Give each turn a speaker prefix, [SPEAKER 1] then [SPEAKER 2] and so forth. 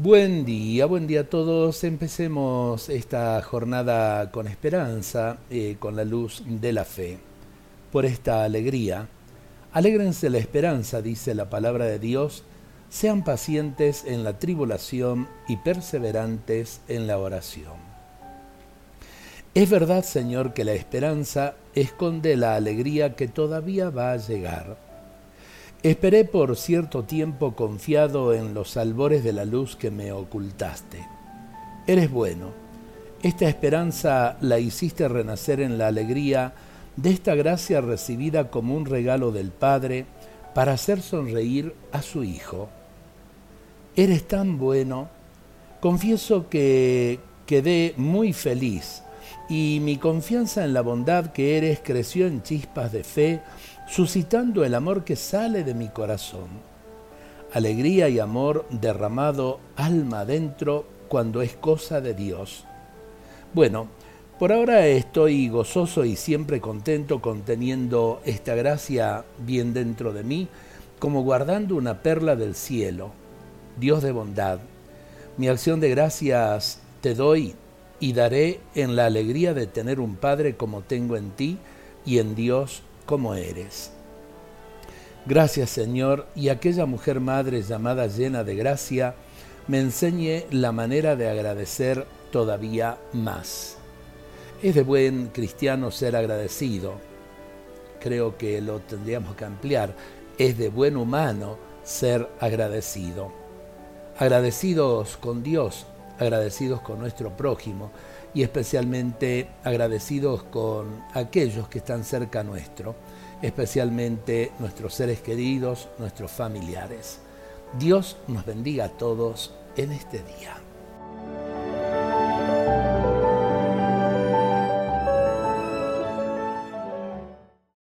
[SPEAKER 1] Buen día, buen día a todos. Empecemos esta jornada con esperanza, eh, con la luz de la fe. Por esta alegría, alégrense la esperanza, dice la palabra de Dios, sean pacientes en la tribulación y perseverantes en la oración. Es verdad, Señor, que la esperanza esconde la alegría que todavía va a llegar Esperé por cierto tiempo confiado en los albores de la luz que me ocultaste. Eres bueno. Esta esperanza la hiciste renacer en la alegría de esta gracia recibida como un regalo del Padre para hacer sonreír a su Hijo. Eres tan bueno. Confieso que quedé muy feliz y mi confianza en la bondad que eres creció en chispas de fe suscitando el amor que sale de mi corazón. Alegría y amor derramado alma adentro cuando es cosa de Dios. Bueno, por ahora estoy gozoso y siempre contento conteniendo esta gracia bien dentro de mí, como guardando una perla del cielo. Dios de bondad, mi acción de gracias te doy y daré en la alegría de tener un Padre como tengo en ti y en Dios como eres. Gracias Señor, y aquella mujer madre llamada llena de gracia, me enseñe la manera de agradecer todavía más. Es de buen cristiano ser agradecido. Creo que lo tendríamos que ampliar. Es de buen humano ser agradecido. Agradecidos con Dios, agradecidos con nuestro prójimo y especialmente agradecidos con aquellos que están cerca nuestro, especialmente nuestros seres queridos, nuestros familiares. Dios nos bendiga a todos en este día.